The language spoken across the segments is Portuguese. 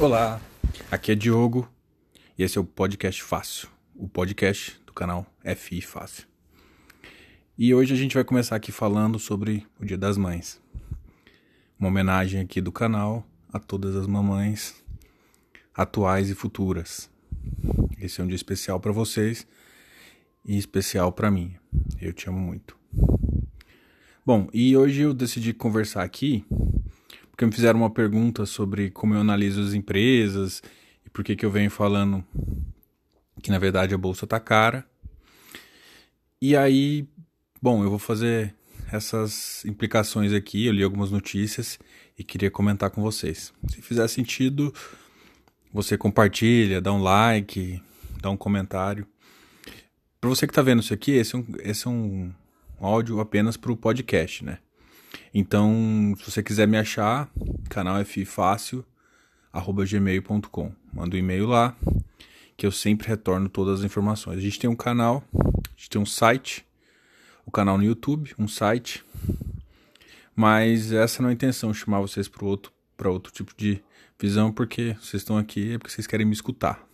Olá, aqui é Diogo e esse é o Podcast Fácil, o podcast do canal FI Fácil. E hoje a gente vai começar aqui falando sobre o Dia das Mães. Uma homenagem aqui do canal a todas as mamães atuais e futuras. Esse é um dia especial para vocês e especial para mim. Eu te amo muito. Bom, e hoje eu decidi conversar aqui porque me fizeram uma pergunta sobre como eu analiso as empresas e por que, que eu venho falando que na verdade a bolsa tá cara. E aí, bom, eu vou fazer essas implicações aqui, eu li algumas notícias e queria comentar com vocês. Se fizer sentido, você compartilha, dá um like, dá um comentário. Para você que está vendo isso aqui, esse é um, esse é um áudio apenas para o podcast, né? Então, se você quiser me achar, canal ffácil, arroba gmail.com. Manda um e-mail lá, que eu sempre retorno todas as informações. A gente tem um canal, a gente tem um site, o um canal no YouTube, um site, mas essa não é a intenção, chamar vocês para outro, outro tipo de visão, porque vocês estão aqui é porque vocês querem me escutar.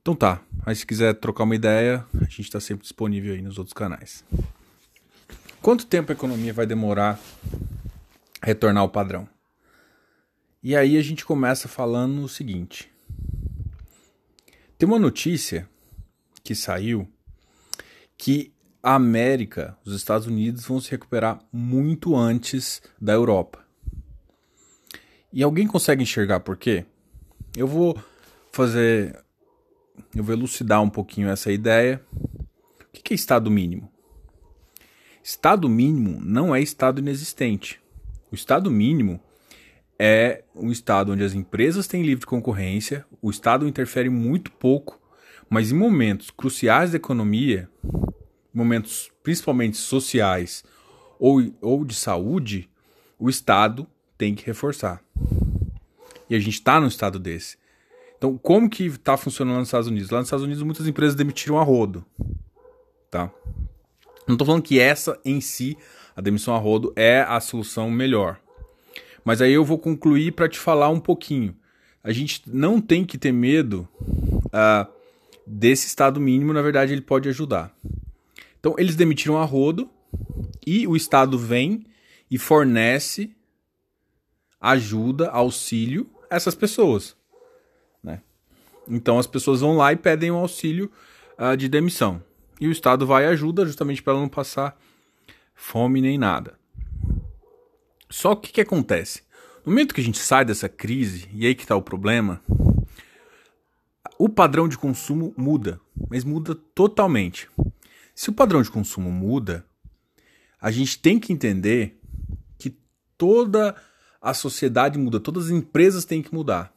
Então tá, mas se quiser trocar uma ideia, a gente está sempre disponível aí nos outros canais. Quanto tempo a economia vai demorar a retornar ao padrão? E aí a gente começa falando o seguinte: tem uma notícia que saiu que a América, os Estados Unidos vão se recuperar muito antes da Europa. E alguém consegue enxergar por quê? Eu vou fazer eu vou elucidar um pouquinho essa ideia. O que é estado mínimo? Estado mínimo não é estado inexistente. O estado mínimo é um estado onde as empresas têm livre concorrência, o Estado interfere muito pouco, mas em momentos cruciais da economia, momentos principalmente sociais ou, ou de saúde, o Estado tem que reforçar. E a gente está num estado desse. Então, como que está funcionando nos Estados Unidos? Lá nos Estados Unidos, muitas empresas demitiram a rodo. Tá? Não estou falando que essa em si, a demissão a rodo, é a solução melhor. Mas aí eu vou concluir para te falar um pouquinho. A gente não tem que ter medo uh, desse estado mínimo, na verdade, ele pode ajudar. Então, eles demitiram a rodo e o Estado vem e fornece ajuda, auxílio a essas pessoas. Então as pessoas vão lá e pedem um auxílio uh, de demissão. E o Estado vai e ajuda justamente para ela não passar fome nem nada. Só que o que acontece? No momento que a gente sai dessa crise, e aí que está o problema, o padrão de consumo muda, mas muda totalmente. Se o padrão de consumo muda, a gente tem que entender que toda a sociedade muda, todas as empresas têm que mudar.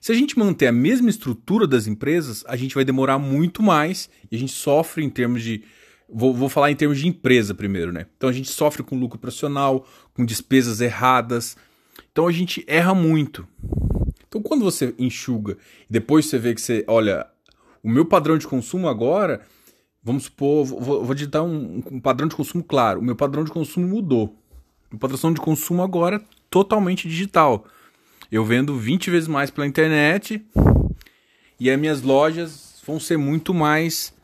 Se a gente manter a mesma estrutura das empresas, a gente vai demorar muito mais e a gente sofre em termos de. Vou, vou falar em termos de empresa primeiro, né? Então a gente sofre com lucro profissional, com despesas erradas. Então a gente erra muito. Então quando você enxuga e depois você vê que você. Olha, o meu padrão de consumo agora. Vamos supor, vou, vou digitar um, um padrão de consumo claro. O meu padrão de consumo mudou. O padrão de consumo agora é totalmente digital. Eu vendo 20 vezes mais pela internet e as minhas lojas vão ser muito mais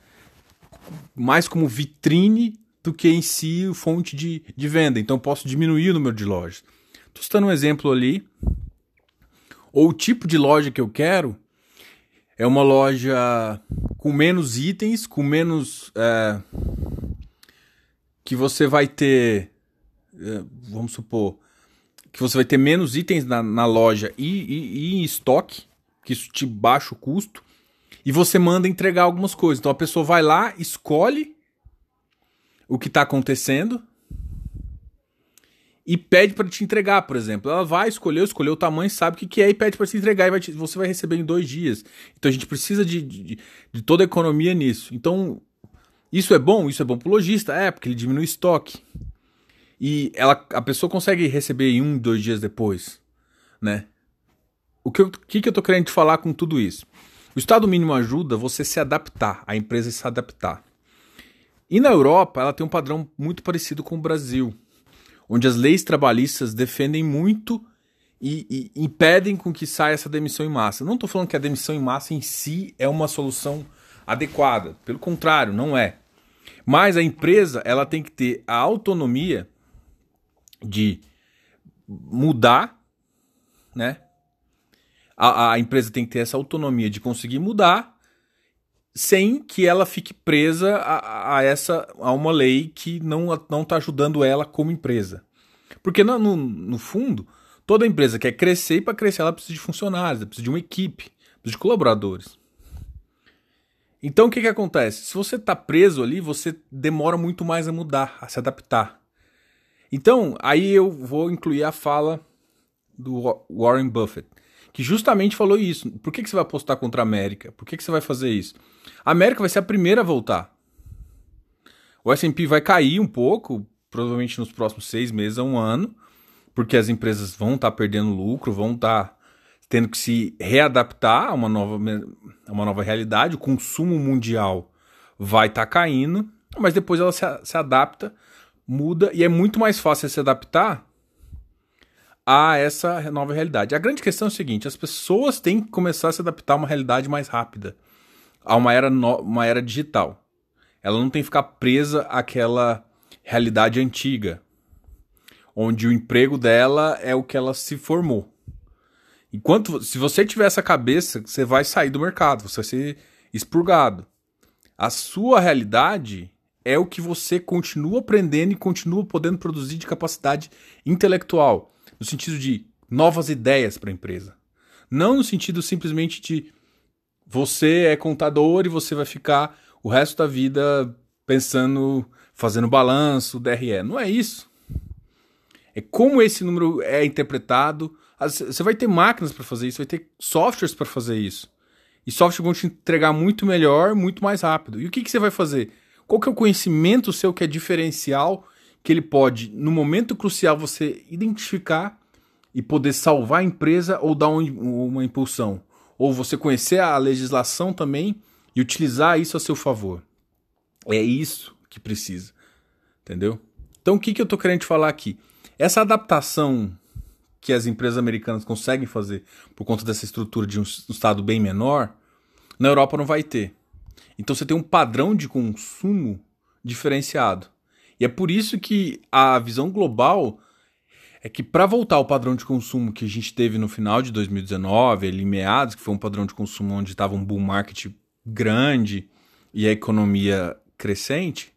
mais como vitrine do que em si fonte de, de venda. Então posso diminuir o número de lojas. Estou citando um exemplo ali. Ou o tipo de loja que eu quero é uma loja com menos itens, com menos. É, que você vai ter. É, vamos supor que você vai ter menos itens na, na loja e, e, e, em estoque, que isso te baixa o custo, e você manda entregar algumas coisas. Então a pessoa vai lá, escolhe o que está acontecendo e pede para te entregar, por exemplo. Ela vai escolher, escolher o tamanho, sabe o que, que é e pede para te entregar e vai te, você vai receber em dois dias. Então a gente precisa de, de, de toda a economia nisso. Então isso é bom? Isso é bom para o lojista? É, porque ele diminui o estoque e ela, a pessoa consegue receber em um, dois dias depois, né? O que, eu, que, que eu tô querendo te falar com tudo isso? O Estado mínimo ajuda você se adaptar, a empresa se adaptar. E na Europa, ela tem um padrão muito parecido com o Brasil, onde as leis trabalhistas defendem muito e, e impedem com que saia essa demissão em massa. Não estou falando que a demissão em massa em si é uma solução adequada, pelo contrário, não é. Mas a empresa ela tem que ter a autonomia de mudar, né? A, a, empresa tem que ter essa autonomia de conseguir mudar sem que ela fique presa a, a essa a uma lei que não não está ajudando ela como empresa. Porque no, no, no fundo Toda empresa quer crescer e para crescer ela precisa de funcionários, ela precisa de uma equipe, precisa de colaboradores. Então o que, que acontece? Se você está preso ali, você demora muito mais a mudar, a se adaptar. Então, aí eu vou incluir a fala do Warren Buffett, que justamente falou isso. Por que, que você vai apostar contra a América? Por que, que você vai fazer isso? A América vai ser a primeira a voltar. O S&P vai cair um pouco, provavelmente nos próximos seis meses a um ano, porque as empresas vão estar tá perdendo lucro, vão estar tá tendo que se readaptar a uma nova, uma nova realidade, o consumo mundial vai estar tá caindo, mas depois ela se, se adapta, muda, e é muito mais fácil se adaptar a essa nova realidade. A grande questão é o seguinte: as pessoas têm que começar a se adaptar a uma realidade mais rápida, a uma era, no, uma era digital. Ela não tem que ficar presa àquela realidade antiga, onde o emprego dela é o que ela se formou. Enquanto se você tiver essa cabeça, você vai sair do mercado, você vai ser expurgado. A sua realidade é o que você continua aprendendo e continua podendo produzir de capacidade intelectual, no sentido de novas ideias para a empresa. Não no sentido simplesmente de você é contador e você vai ficar o resto da vida pensando, fazendo balanço, DRE. Não é isso é como esse número é interpretado. Você vai ter máquinas para fazer isso, vai ter softwares para fazer isso. E softwares vão te entregar muito melhor, muito mais rápido. E o que, que você vai fazer? Qual que é o conhecimento seu que é diferencial, que ele pode, no momento crucial, você identificar e poder salvar a empresa ou dar um, uma impulsão? Ou você conhecer a legislação também e utilizar isso a seu favor. É isso que precisa. Entendeu? Então o que, que eu estou querendo te falar aqui? Essa adaptação que as empresas americanas conseguem fazer por conta dessa estrutura de um estado bem menor, na Europa não vai ter. Então você tem um padrão de consumo diferenciado. E é por isso que a visão global é que para voltar ao padrão de consumo que a gente teve no final de 2019, ali meados, que foi um padrão de consumo onde estava um bull market grande e a economia crescente,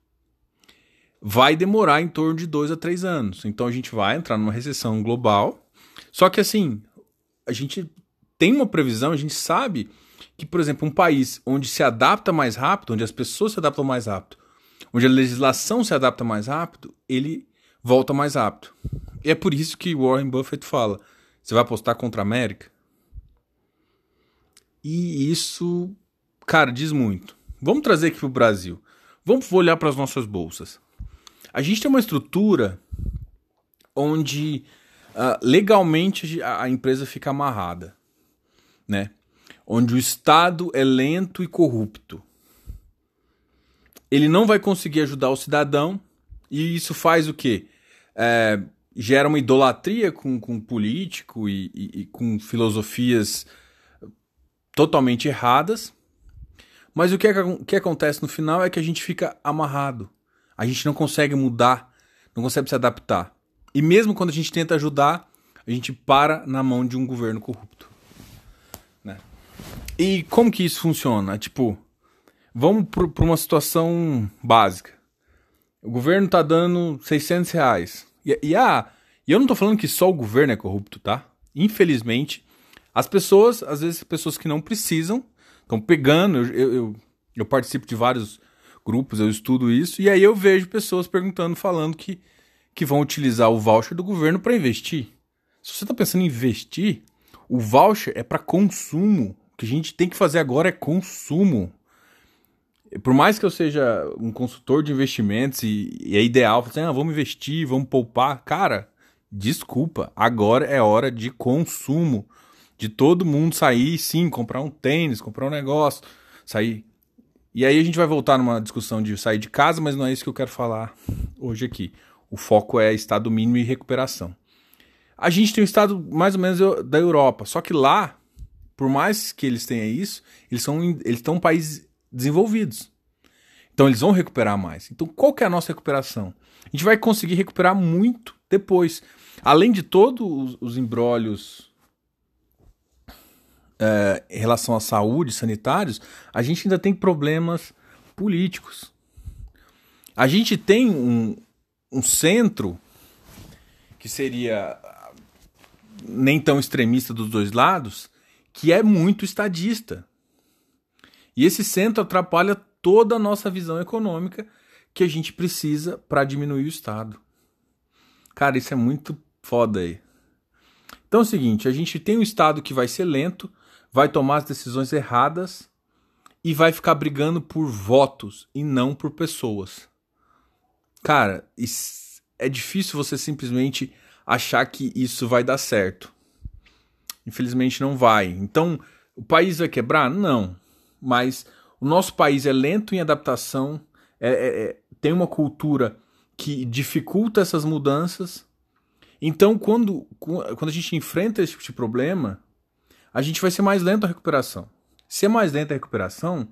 vai demorar em torno de dois a três anos. Então a gente vai entrar numa recessão global. Só que assim, a gente tem uma previsão, a gente sabe que, por exemplo, um país onde se adapta mais rápido, onde as pessoas se adaptam mais rápido, onde a legislação se adapta mais rápido, ele volta mais rápido. E é por isso que Warren Buffett fala: você vai apostar contra a América? E isso, cara, diz muito. Vamos trazer aqui para o Brasil. Vamos olhar para as nossas bolsas. A gente tem uma estrutura onde uh, legalmente a, empresa fica amarrada, né? Onde o Estado é lento e corrupto. Ele não vai conseguir ajudar o cidadão e isso faz o quê? É, gera uma idolatria com, com político e, e, e com filosofias totalmente erradas. Mas o que, é, o que acontece no final é que a gente fica amarrado. A gente não consegue mudar, não consegue se adaptar. E mesmo quando a gente tenta ajudar, a gente para na mão de um governo corrupto. Né? E como que isso funciona? Tipo, vamos para uma situação básica. O governo tá dando 600 reais. E, e, ah, e eu não tô falando que só o governo é corrupto, tá? Infelizmente, as pessoas, às vezes pessoas que não precisam, estão pegando. Eu, eu, eu, participo de vários grupos, eu estudo isso, e aí eu vejo pessoas perguntando, falando que, que vão utilizar o voucher do governo para investir. Se você está pensando em investir, o voucher é para consumo. O que a gente tem que fazer agora é consumo. Por mais que eu seja um consultor de investimentos e, e é ideal, assim, ah, vamos investir, vamos poupar, cara, desculpa, agora é hora de consumo. De todo mundo sair, sim, comprar um tênis, comprar um negócio, sair e aí a gente vai voltar numa discussão de sair de casa, mas não é isso que eu quero falar hoje aqui. O foco é estado mínimo e recuperação. A gente tem um estado mais ou menos da Europa, só que lá, por mais que eles tenham isso, eles são eles estão países desenvolvidos. Então eles vão recuperar mais. Então qual que é a nossa recuperação? A gente vai conseguir recuperar muito depois. Além de todos os, os embrólios é, em relação à saúde, sanitários, a gente ainda tem problemas políticos. A gente tem um, um centro que seria nem tão extremista dos dois lados, que é muito estadista. E esse centro atrapalha toda a nossa visão econômica que a gente precisa para diminuir o Estado. Cara, isso é muito foda aí. Então é o seguinte, a gente tem um Estado que vai ser lento, vai tomar as decisões erradas e vai ficar brigando por votos e não por pessoas. Cara, é difícil você simplesmente achar que isso vai dar certo. Infelizmente não vai. Então, o país vai quebrar? Não. Mas o nosso país é lento em adaptação, é, é, é, tem uma cultura que dificulta essas mudanças. Então, quando, quando a gente enfrenta esse tipo de problema, a gente vai ser mais lento a recuperação. Se é mais lenta a recuperação,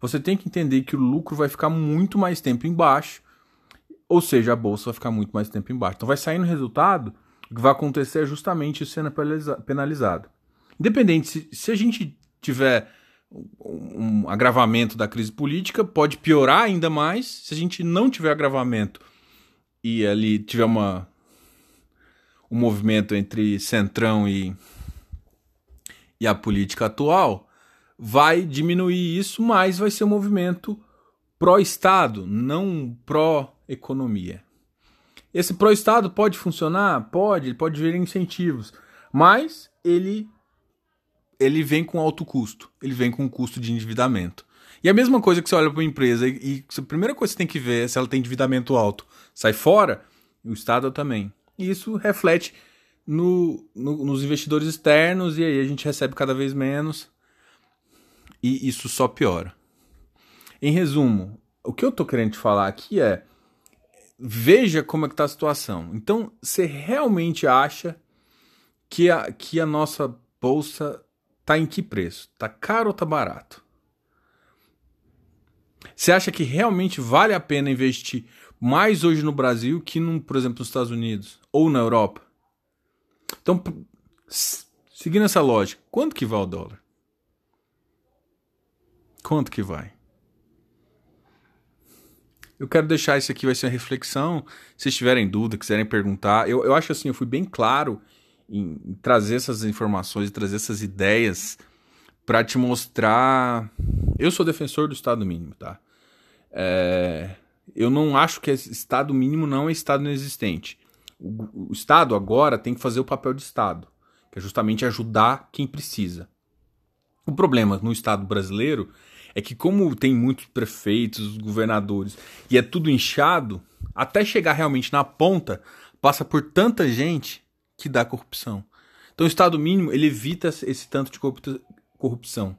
você tem que entender que o lucro vai ficar muito mais tempo embaixo, ou seja, a bolsa vai ficar muito mais tempo embaixo. Então vai sair no resultado o que vai acontecer é justamente sendo penalizado. Independente, se, se a gente tiver um agravamento da crise política, pode piorar ainda mais. Se a gente não tiver agravamento e ali tiver uma, um movimento entre centrão e, e a política atual, vai diminuir isso, mas vai ser um movimento pró-Estado, não pró-economia. Esse pró-Estado pode funcionar? Pode, pode vir incentivos, mas ele ele vem com alto custo, ele vem com custo de endividamento. E a mesma coisa que você olha para uma empresa e, e a primeira coisa que você tem que ver é se ela tem endividamento alto. Sai fora, o Estado também. E isso reflete no, no, nos investidores externos e aí a gente recebe cada vez menos e isso só piora. Em resumo, o que eu estou querendo te falar aqui é veja como é que está a situação. Então, você realmente acha que a, que a nossa bolsa está em que preço? Está caro ou está barato? Você acha que realmente vale a pena investir mais hoje no Brasil que, no, por exemplo, nos Estados Unidos ou na Europa? Então, seguindo essa lógica, quanto que vai o dólar? Quanto que vai? Eu quero deixar isso aqui, vai ser uma reflexão. Se tiverem dúvida, quiserem perguntar. Eu, eu acho assim, eu fui bem claro em, em trazer essas informações, trazer essas ideias para te mostrar. Eu sou defensor do Estado mínimo, tá? É... Eu não acho que Estado mínimo não é Estado inexistente. O, o Estado agora tem que fazer o papel de Estado, que é justamente ajudar quem precisa. O problema no Estado brasileiro é que como tem muitos prefeitos, governadores, e é tudo inchado, até chegar realmente na ponta, passa por tanta gente que dá corrupção. Então o Estado mínimo, ele evita esse tanto de corrupção.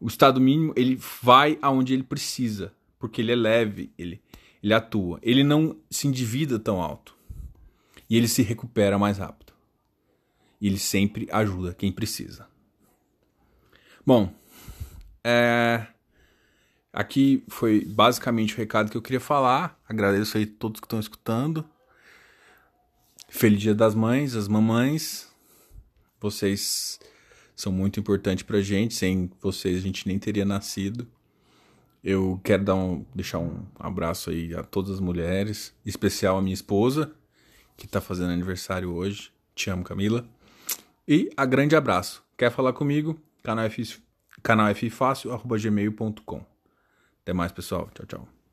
O Estado mínimo, ele vai aonde ele precisa, porque ele é leve, ele, ele atua. Ele não se endivida tão alto. E ele se recupera mais rápido. E ele sempre ajuda quem precisa. Bom, é... Aqui foi basicamente o recado que eu queria falar. Agradeço aí todos que estão escutando. Feliz Dia das Mães, as mamães. Vocês são muito importantes pra gente. Sem vocês a gente nem teria nascido. Eu quero dar um, deixar um abraço aí a todas as mulheres, em especial a minha esposa, que tá fazendo aniversário hoje. Te amo, Camila. E a grande abraço. Quer falar comigo? Canal F, canal Fácil, arroba gmail.com. Até mais, pessoal. Tchau, tchau.